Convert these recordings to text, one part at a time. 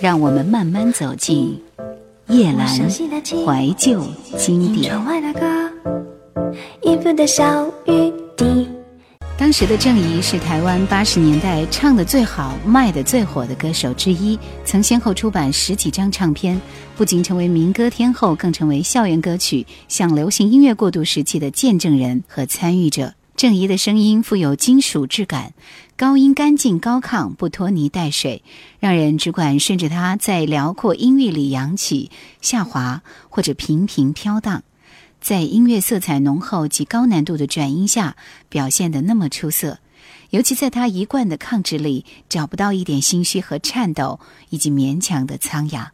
让我们慢慢走进叶阑怀旧经典。当时的郑怡是台湾八十年代唱的最好、卖的最火的歌手之一，曾先后出版十几张唱片，不仅成为民歌天后，更成为校园歌曲向流行音乐过渡时期的见证人和参与者。郑怡的声音富有金属质感，高音干净高亢，不拖泥带水，让人只管顺着它在辽阔音域里扬起、下滑或者平平飘荡。在音乐色彩浓厚及高难度的转音下，表现得那么出色。尤其在他一贯的抗制里，找不到一点心虚和颤抖，以及勉强的苍哑。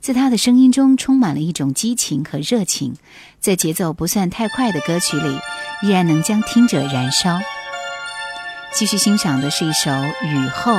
在他的声音中，充满了一种激情和热情，在节奏不算太快的歌曲里，依然能将听者燃烧。继续欣赏的是一首《雨后》。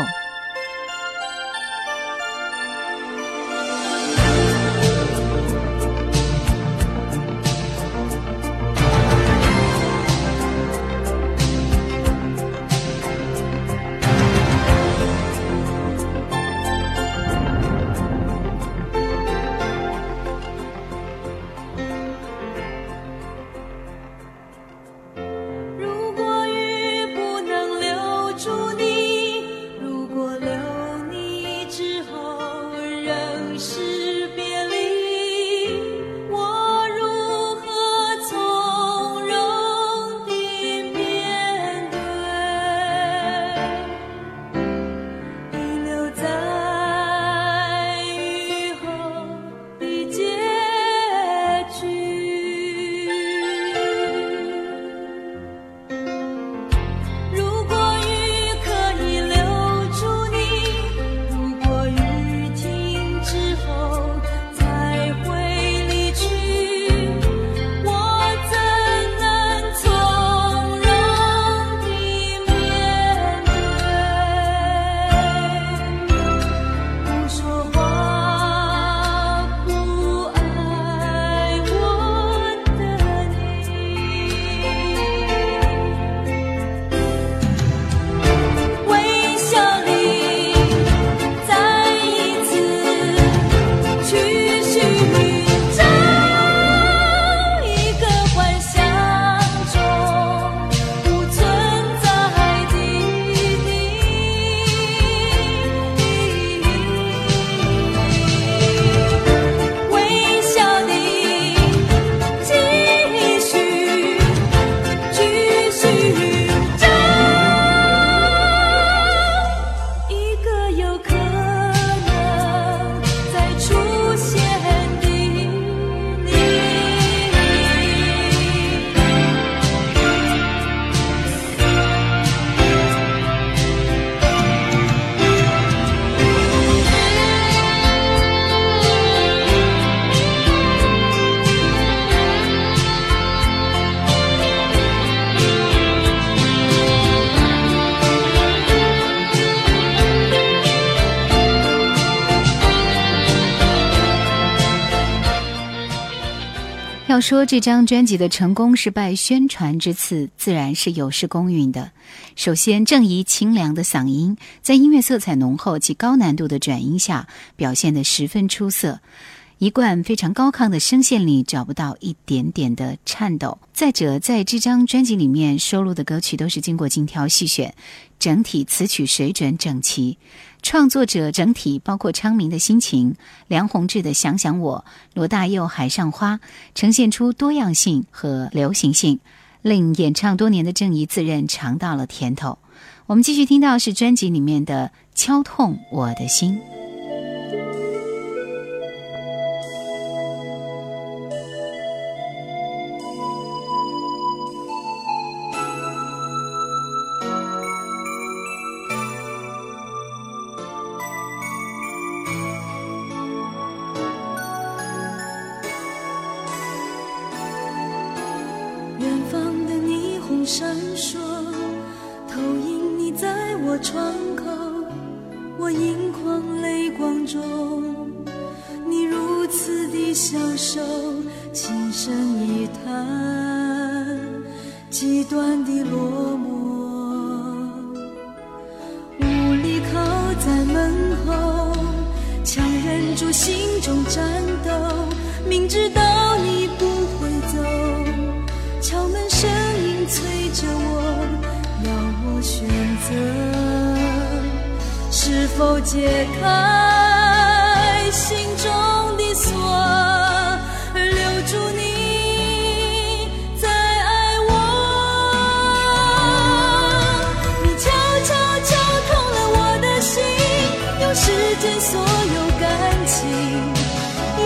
说这张专辑的成功是拜宣传之赐，自然是有失公允的。首先，郑怡清凉的嗓音在音乐色彩浓厚及高难度的转音下表现得十分出色，一贯非常高亢的声线里找不到一点点的颤抖。再者，在这张专辑里面收录的歌曲都是经过精挑细选，整体词曲水准整齐。创作者整体包括昌明的心情、梁宏志的想想我、罗大佑海上花，呈现出多样性和流行性，令演唱多年的郑怡自认尝到了甜头。我们继续听到是专辑里面的《敲痛我的心》。生。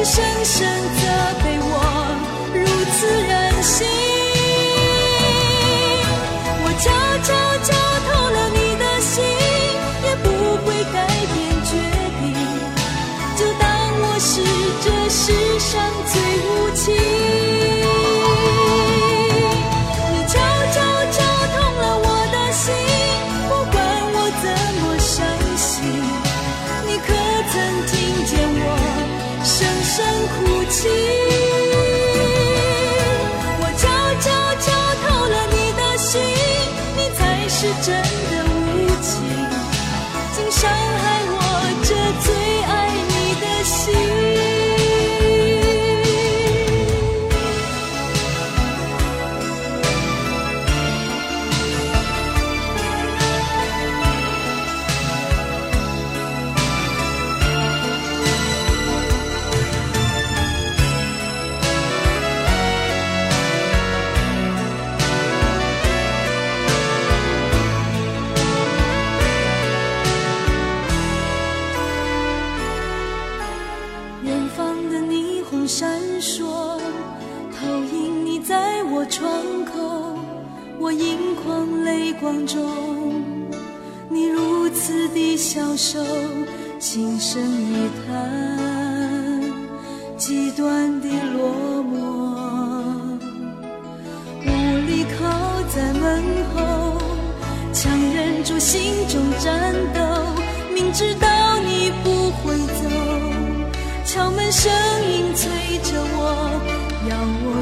深深在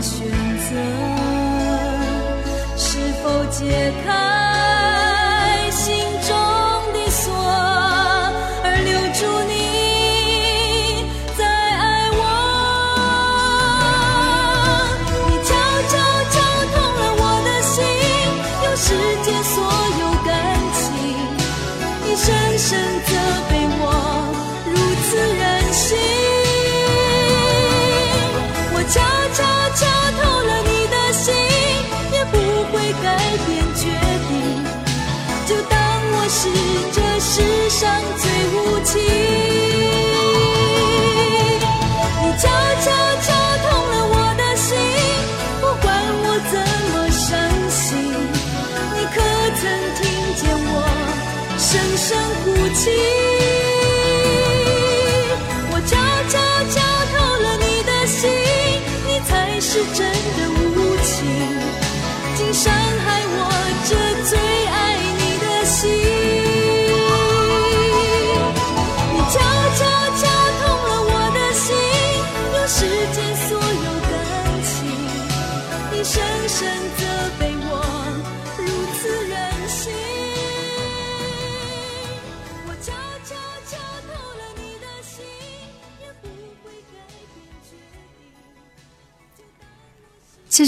选择是否解开哭泣？我悄悄敲透了你的心，你才是真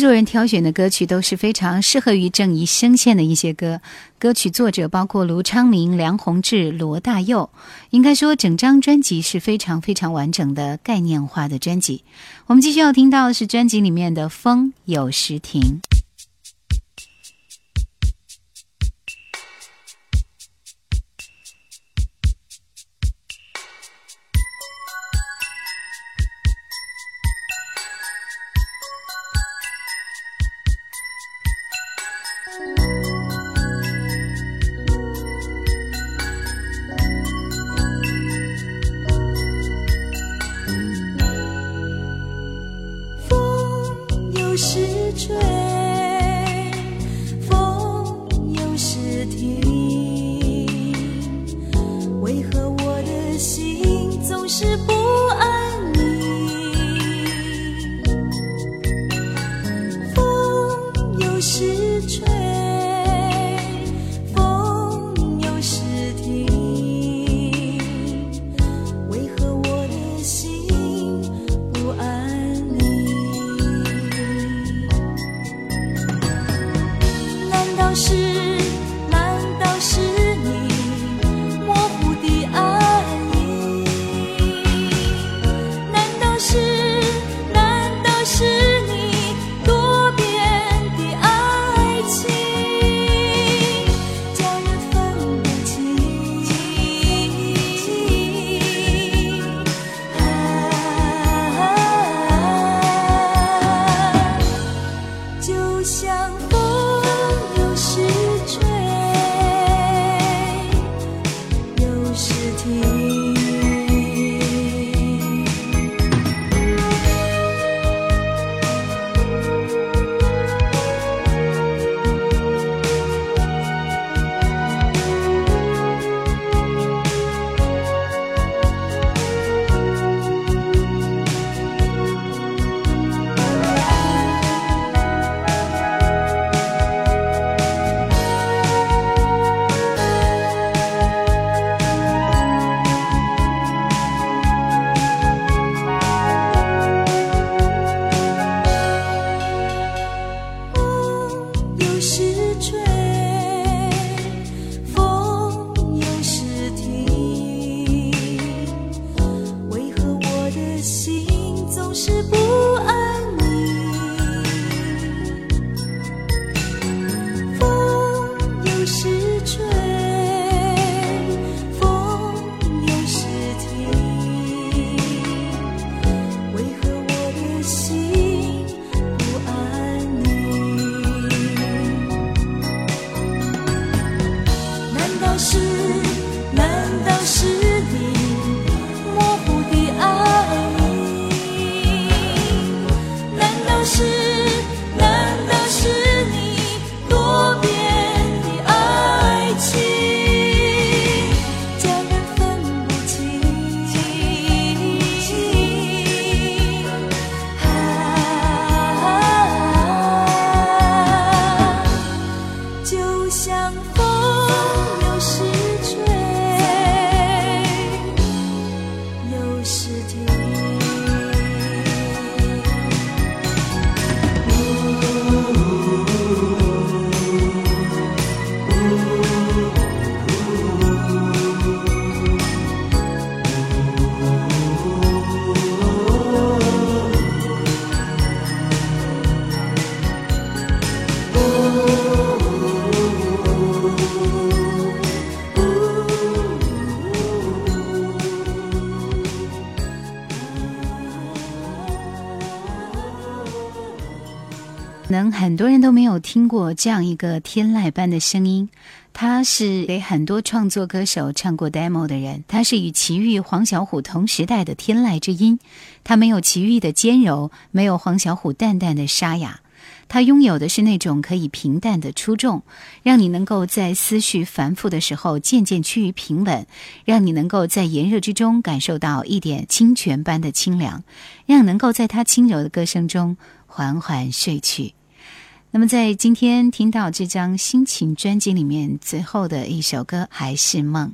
作人挑选的歌曲都是非常适合于郑怡声线的一些歌。歌曲作者包括卢昌明、梁宏志、罗大佑。应该说，整张专辑是非常非常完整的概念化的专辑。我们继续要听到的是专辑里面的《风有时停》。能很多人都没有听过这样一个天籁般的声音。他是给很多创作歌手唱过 demo 的人，他是与齐豫、黄小琥同时代的天籁之音。他没有齐豫的尖柔，没有黄小琥淡淡的沙哑，他拥有的是那种可以平淡的出众，让你能够在思绪繁复的时候渐渐趋于平稳，让你能够在炎热之中感受到一点清泉般的清凉，让能够在他轻柔的歌声中缓缓睡去。那么，在今天听到这张心情专辑里面最后的一首歌，还是梦。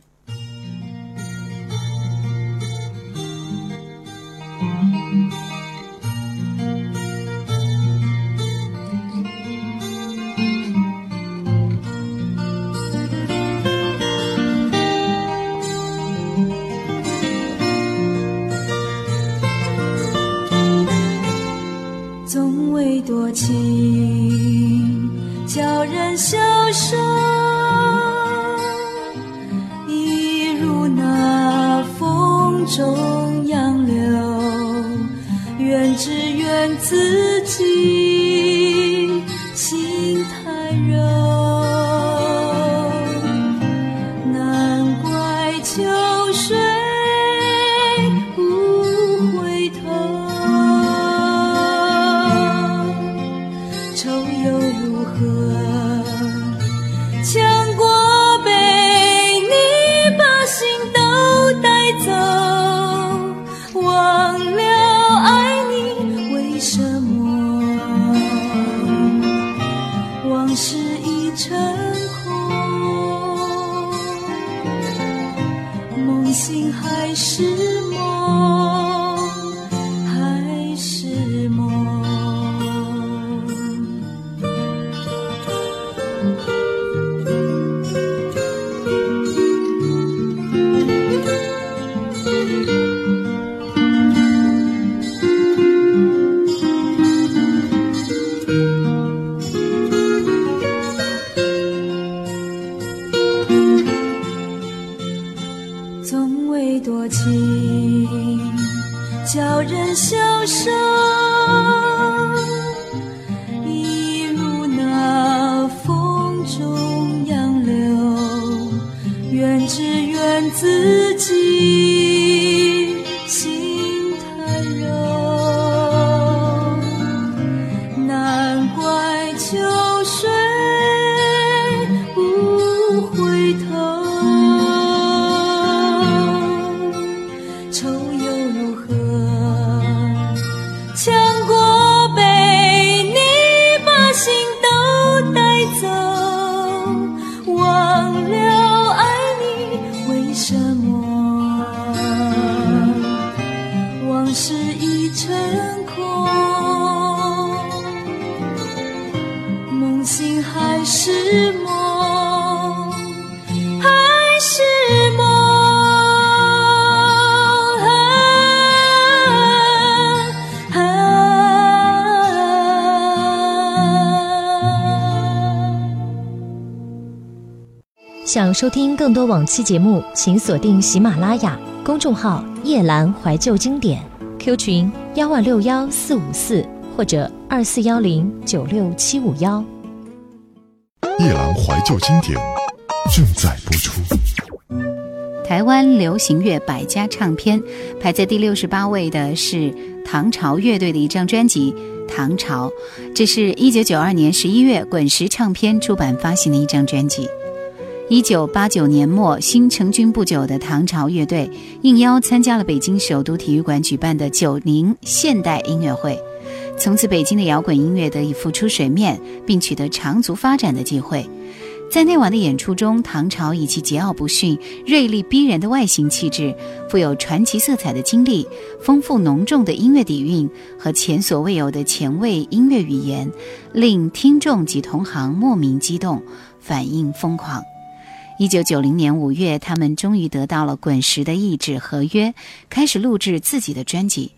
又如何强国被你把心都带走？忘了爱你为什么？往事已成空梦醒还是叫人消瘦，一如那风中杨柳，怨只怨自己。想收听更多往期节目，请锁定喜马拉雅公众号“夜阑怀旧经典 ”，Q 群幺万六幺四五四或者二四幺零九六七五幺。夜阑怀旧经典正在播出。台湾流行乐百家唱片排在第六十八位的是唐朝乐队的一张专辑《唐朝》，这是一九九二年十一月滚石唱片出版发行的一张专辑。一九八九年末，新成军不久的唐朝乐队应邀参加了北京首都体育馆举办的九零现代音乐会，从此北京的摇滚音乐得以浮出水面，并取得长足发展的机会。在那晚的演出中，唐朝以其桀骜不驯、锐利逼人的外形气质，富有传奇色彩的经历，丰富浓重的音乐底蕴和前所未有的前卫音乐语言，令听众及同行莫名激动，反应疯狂。一九九零年五月，他们终于得到了滚石的意制合约，开始录制自己的专辑。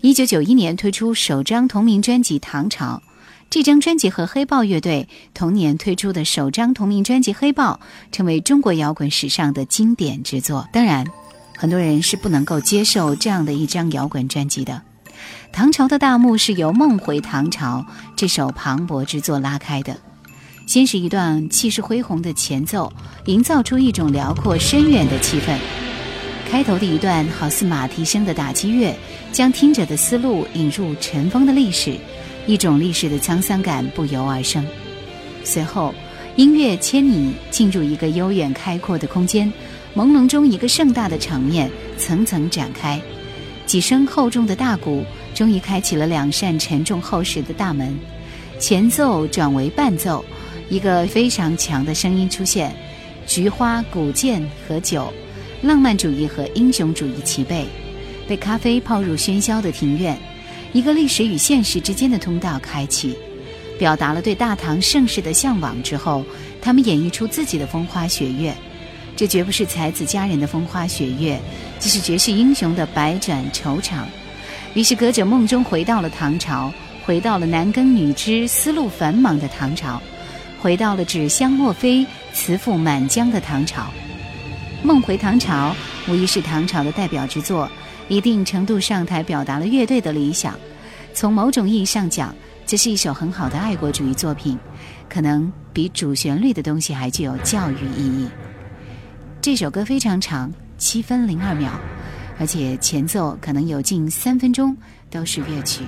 一九九一年推出首张同名专辑《唐朝》，这张专辑和黑豹乐队同年推出的首张同名专辑《黑豹》成为中国摇滚史上的经典之作。当然，很多人是不能够接受这样的一张摇滚专辑的。唐朝的大幕是由《梦回唐朝》这首磅礴之作拉开的。先是一段气势恢宏的前奏，营造出一种辽阔深远的气氛。开头的一段好似马蹄声的打击乐，将听者的思路引入尘封的历史，一种历史的沧桑感不由而生。随后，音乐牵你进入一个悠远开阔的空间，朦胧中一个盛大的场面层层展开，几声厚重的大鼓终于开启了两扇沉重厚实的大门，前奏转为伴奏。一个非常强的声音出现，菊花、古剑和酒，浪漫主义和英雄主义齐备。被咖啡泡入喧嚣的庭院，一个历史与现实之间的通道开启，表达了对大唐盛世的向往之后，他们演绎出自己的风花雪月。这绝不是才子佳人的风花雪月，这是绝世英雄的百转愁肠。于是，歌者梦中回到了唐朝，回到了男耕女织、丝路繁忙的唐朝。回到了纸香墨飞、词赋满江的唐朝，《梦回唐朝》无疑是唐朝的代表之作，一定程度上台表达了乐队的理想。从某种意义上讲，这是一首很好的爱国主义作品，可能比主旋律的东西还具有教育意义。这首歌非常长，七分零二秒，而且前奏可能有近三分钟都是乐曲。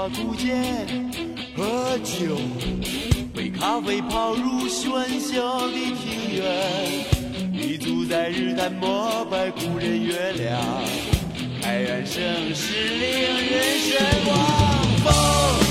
花古剑喝酒，被咖啡泡入喧嚣的庭院，立足在日坛膜拜古人月亮，开元盛世令人神往。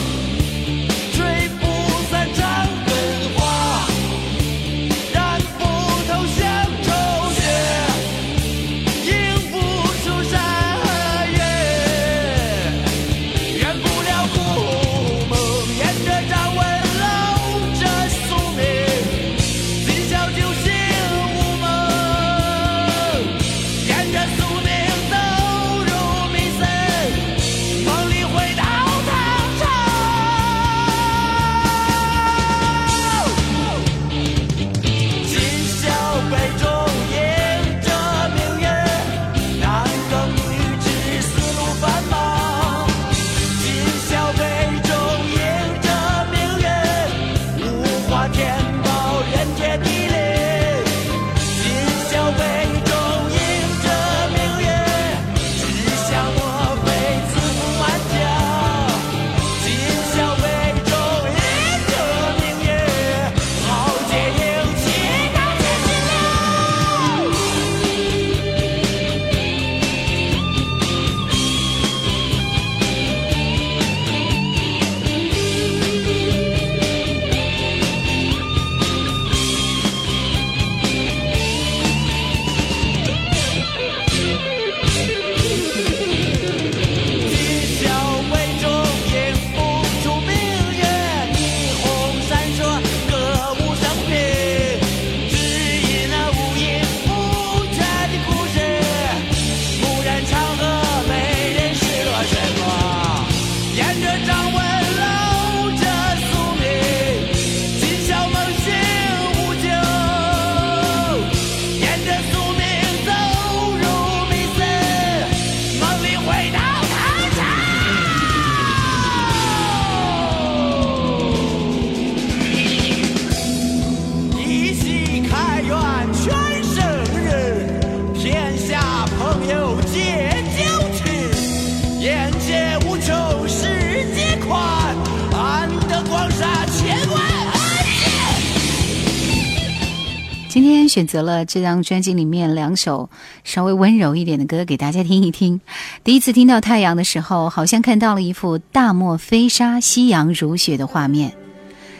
选择了这张专辑里面两首稍微温柔一点的歌给大家听一听。第一次听到太阳的时候，好像看到了一幅大漠飞沙、夕阳如雪的画面。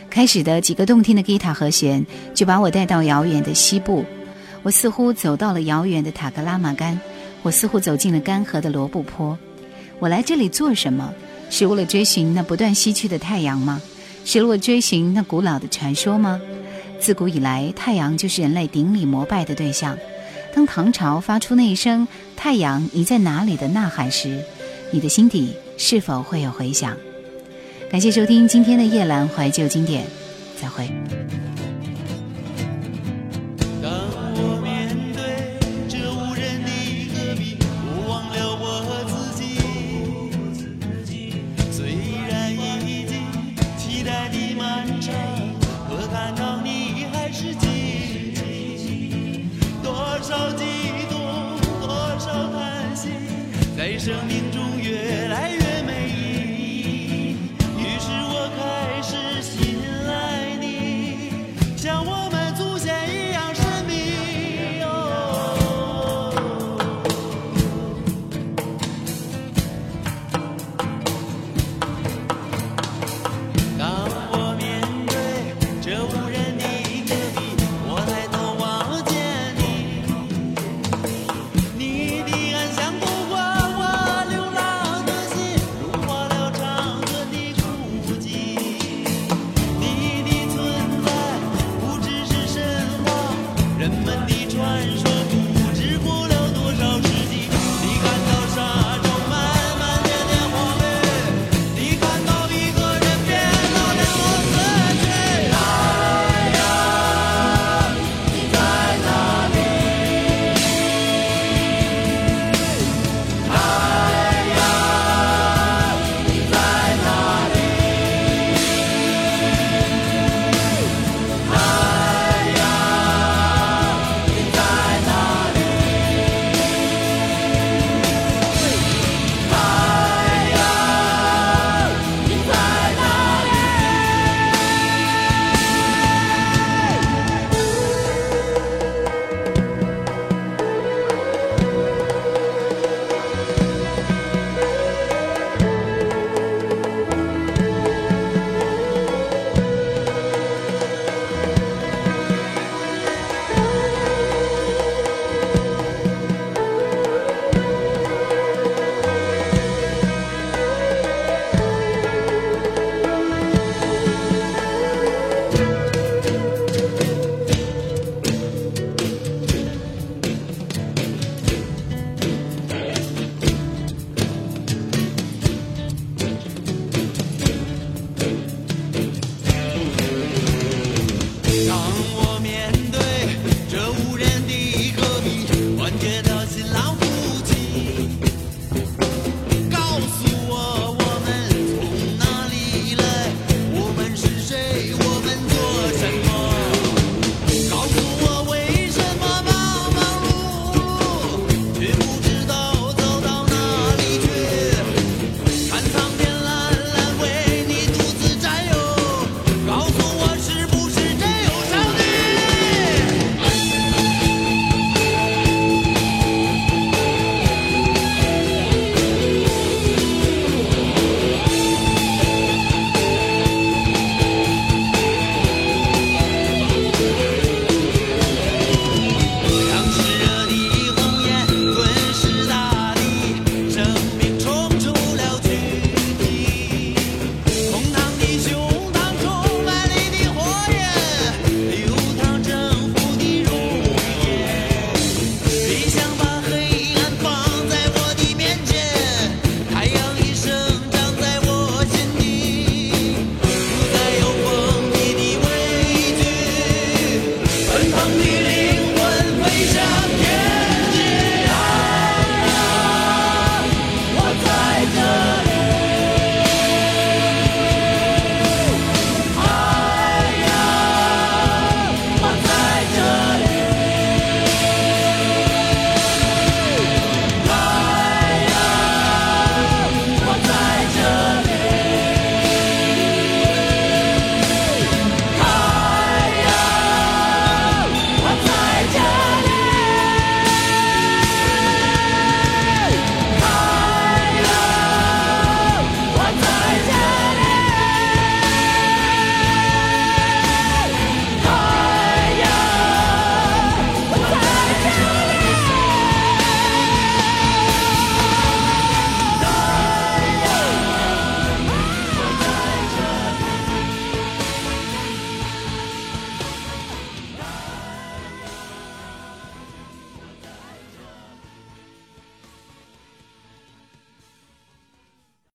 开始的几个动听的吉他和弦，就把我带到遥远的西部。我似乎走到了遥远的塔克拉玛干，我似乎走进了干涸的罗布泊。我来这里做什么？是为了追寻那不断西去的太阳吗？是为了追寻那古老的传说吗？自古以来，太阳就是人类顶礼膜拜的对象。当唐朝发出那一声“太阳，你在哪里”的呐喊时，你的心底是否会有回响？感谢收听今天的夜阑怀旧经典，再会。生命中月